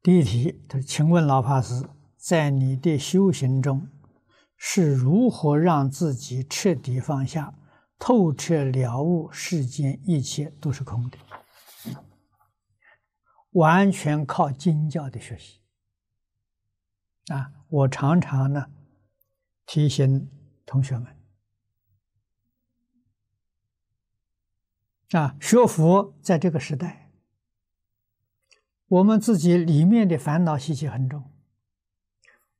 第一题，他说：“请问老法师，在你的修行中，是如何让自己彻底放下、透彻了悟世间一切都是空的？完全靠经教的学习。啊，我常常呢提醒同学们，啊，学佛在这个时代。”我们自己里面的烦恼习气很重，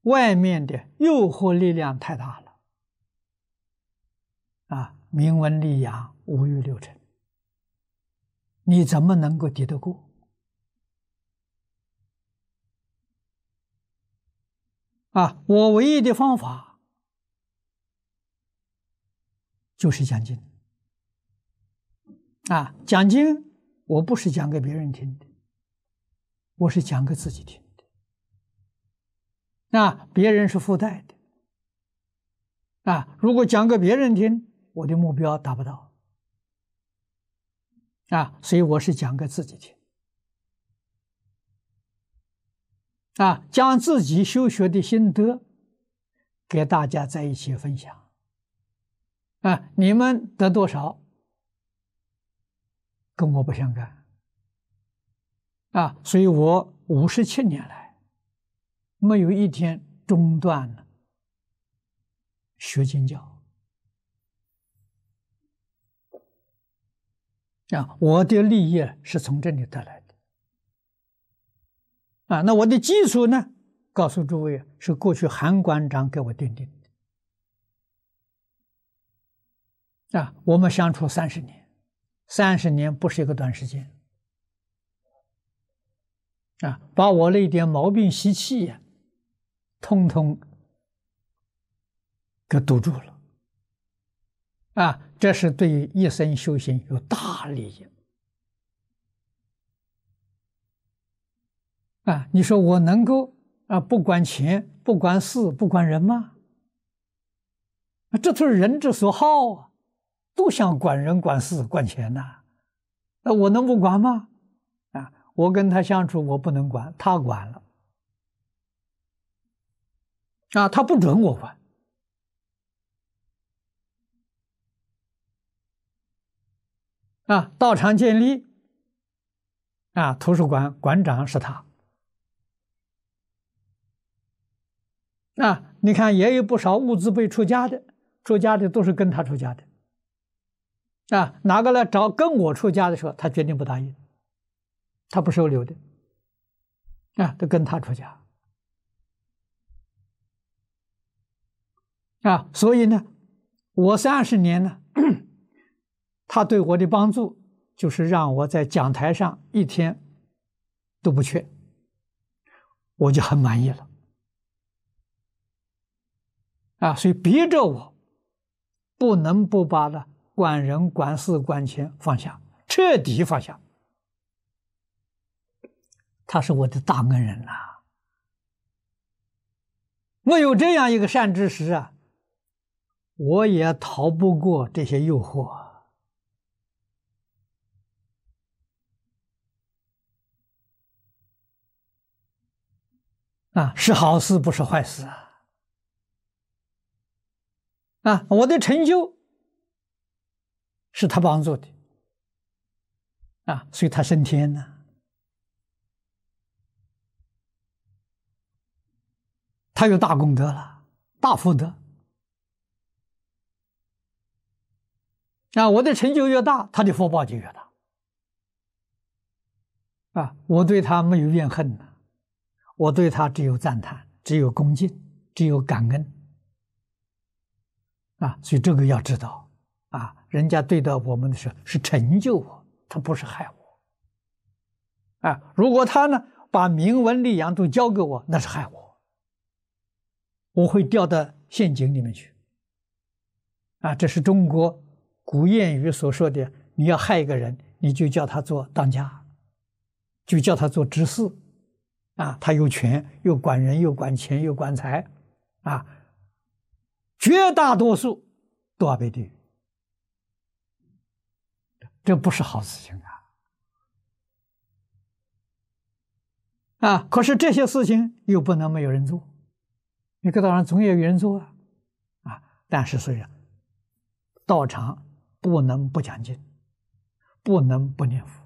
外面的诱惑力量太大了，啊，名闻利养、五欲六尘，你怎么能够抵得过？啊，我唯一的方法就是讲经，啊，讲经我不是讲给别人听的。我是讲给自己听的，那别人是附带的，啊，如果讲给别人听，我的目标达不到，啊，所以我是讲给自己听，啊，将自己修学的心得给大家在一起分享，啊，你们得多少，跟我不相干。啊，所以我五十七年来没有一天中断了学经教啊，我的立业是从这里得来的啊。那我的基础呢？告诉诸位，是过去韩馆长给我奠定的啊。我们相处三十年，三十年不是一个短时间。啊，把我那点毛病习气呀，通通给堵住了。啊，这是对一生修行有大利益。啊，你说我能够啊不管钱、不管事、不管人吗？这都是人之所好啊，都想管人、管事、管钱呐。那我能不管吗？我跟他相处，我不能管，他管了啊，他不准我管啊。道场建立啊，图书馆馆长是他啊。你看，也有不少物资被出家的，出家的都是跟他出家的啊。哪个来找跟我出家的时候，他决定不答应。他不收留的，啊，都跟他出家，啊，所以呢，我三十年呢，他对我的帮助就是让我在讲台上一天都不缺，我就很满意了，啊，所以逼着我不能不把那管人、管事、管钱放下，彻底放下。他是我的大恩人呐！我有这样一个善知识啊，我也逃不过这些诱惑啊！是好事，不是坏事啊！啊，我的成就是他帮助的啊，所以他升天呢。他有大功德了，大福德啊！我的成就越大，他的福报就越大啊！我对他没有怨恨呢，我对他只有赞叹，只有恭敬，只有感恩啊！所以这个要知道啊，人家对待我们的时候是成就我，他不是害我啊！如果他呢把名闻利养都交给我，那是害我。我会掉到陷阱里面去，啊，这是中国古谚语所说的：你要害一个人，你就叫他做当家，就叫他做执事，啊，他有权，又管人，又管钱，又管财，啊，绝大多数都要被地狱，这不是好事情啊！啊，可是这些事情又不能没有人做，一个道场总有人做啊，啊，但是虽然道场不能不讲经，不能不念佛，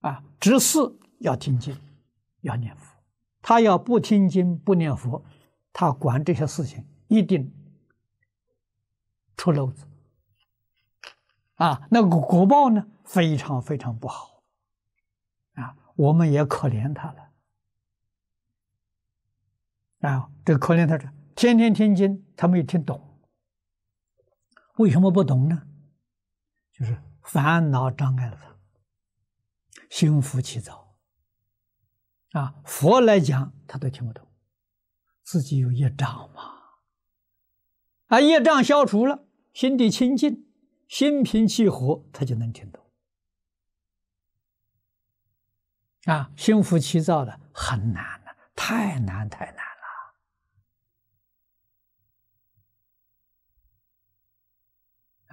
啊，只是要听经，要念佛。他要不听经不念佛，他管这些事情一定出漏子，啊，那个果报呢非常非常不好，啊，我们也可怜他了，啊，这个可怜他这天天听经，他没有听懂，为什么不懂呢？就是烦恼障碍了他，心浮气躁。啊，佛来讲他都听不懂，自己有业障嘛？啊，业障消除了，心地清净，心平气和，他就能听懂。啊，心浮气躁的很难的，太难太难了。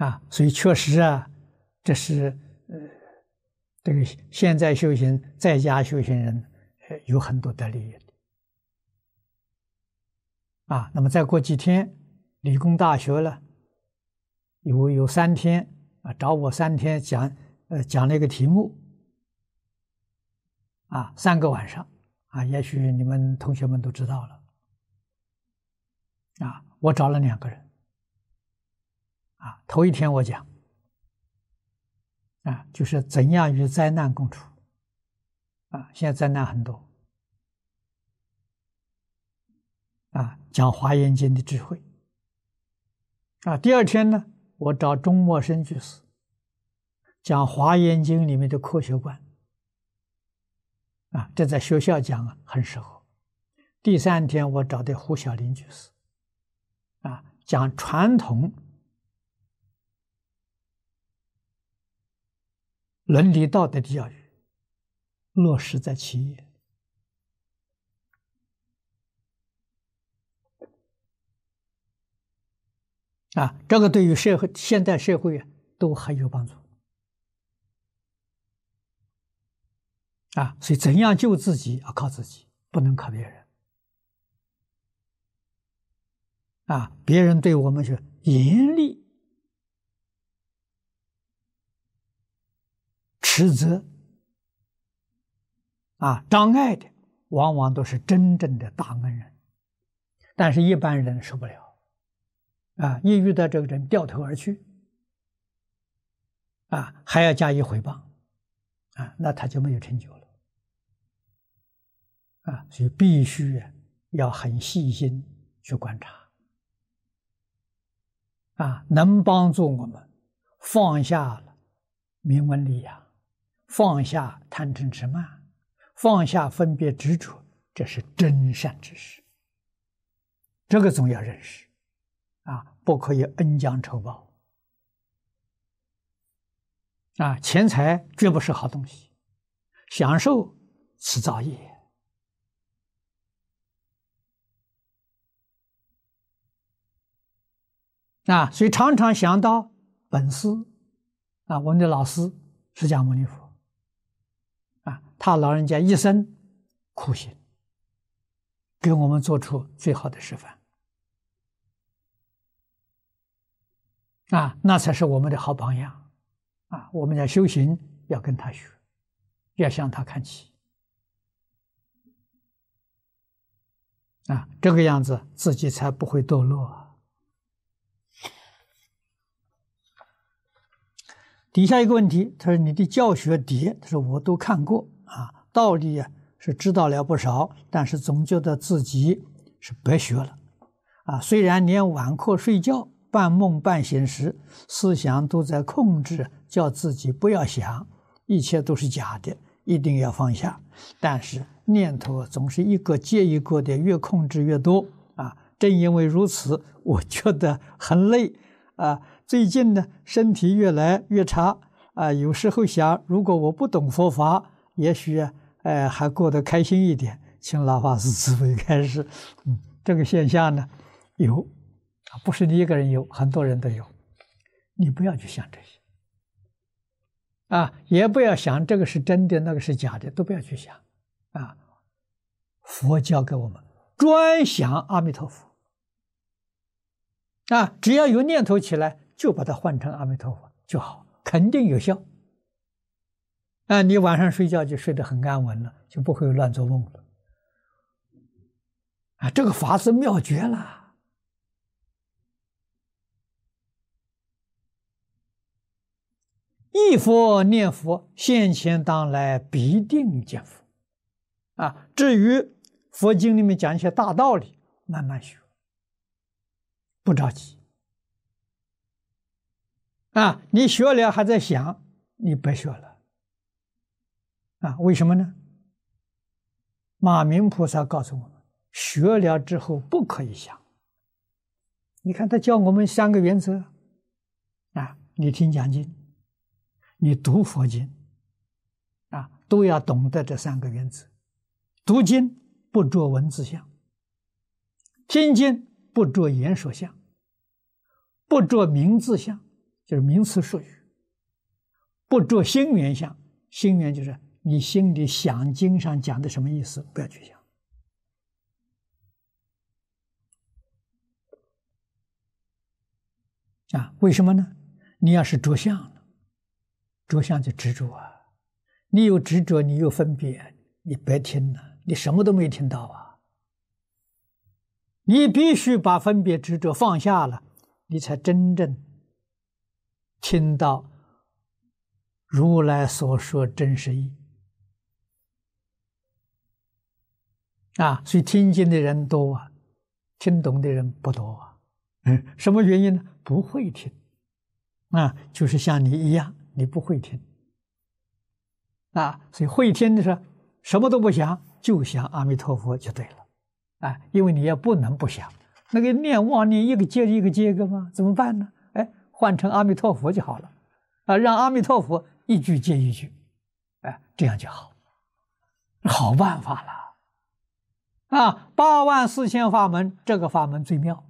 啊，所以确实啊，这是呃，这个现在修行在家修行人。有很多得利益的啊！那么再过几天，理工大学了，有有三天啊，找我三天讲，呃，讲了一个题目啊，三个晚上啊，也许你们同学们都知道了啊。我找了两个人啊，头一天我讲啊，就是怎样与灾难共处。啊，现在灾难很多。啊，讲《华严经》的智慧。啊，第二天呢，我找钟默生居士讲《华严经》里面的科学观。啊，这在学校讲啊，很适合。第三天，我找的胡小林居士，啊，讲传统伦理道德的教育。落实在企业啊，这个对于社会现代社会啊都很有帮助啊。所以，怎样救自己要靠自己，不能靠别人啊。别人对我们是严厉实则。啊，障碍的往往都是真正的大恩人，但是一般人受不了，啊，一遇到这个人掉头而去，啊，还要加以回报，啊，那他就没有成就了，啊，所以必须要很细心去观察，啊，能帮助我们放下了名闻利养，放下贪嗔痴慢。放下分别执着，这是真善之事。这个总要认识，啊，不可以恩将仇报。啊，钱财绝不是好东西，享受此造业。啊，所以常常想到本师，啊，我们的老师释迦牟尼佛。啊他老人家一生苦行，给我们做出最好的示范啊，那才是我们的好榜样啊！我们要修行，要跟他学，要向他看齐啊，这个样子自己才不会堕落。底下一个问题，他说：“你的教学碟，他说我都看过。”啊，道理啊是知道了不少，但是总觉得自己是白学了。啊，虽然连晚课睡觉、半梦半醒时，思想都在控制，叫自己不要想，一切都是假的，一定要放下。但是念头总是一个接一个的，越控制越多。啊，正因为如此，我觉得很累。啊，最近呢，身体越来越差。啊，有时候想，如果我不懂佛法，也许啊，呃，还过得开心一点。请老法师慈悲开示。嗯，这个现象呢，有啊，不是你一个人有，很多人都有。你不要去想这些，啊，也不要想这个是真的，那个是假的，都不要去想，啊，佛教给我们专想阿弥陀佛啊，只要有念头起来，就把它换成阿弥陀佛就好，肯定有效。啊，你晚上睡觉就睡得很安稳了，就不会乱做梦了。啊，这个法是妙绝了。一佛念佛，现前当来必定见佛。啊，至于佛经里面讲一些大道理，慢慢学，不着急。啊，你学了还在想，你别学了。啊，为什么呢？马明菩萨告诉我们，学了之后不可以想。你看他教我们三个原则。啊，你听讲经。你读佛经，啊，都要懂得这三个原则：读经不着文字相，听经不着言说相，不着名字相，就是名词术语；不着心缘相，心缘就是你心里想经上讲的什么意思，不要去想。啊，为什么呢？你要是着相了。着相就执着啊！你有执着，你有分别，你别听了，你什么都没听到啊！你必须把分别执着放下了，你才真正听到如来所说真实义啊！所以听经的人多啊，听懂的人不多啊。嗯，什么原因呢？不会听啊，就是像你一样。你不会听啊，所以会听的时候，什么都不想，就想阿弥陀佛就对了，啊，因为你也不能不想，那个念妄念一个接着一个接一个嘛，怎么办呢？换成阿弥陀佛就好了，啊，让阿弥陀佛一句接一句，哎，这样就好，好办法了，啊，八万四千法门，这个法门最妙。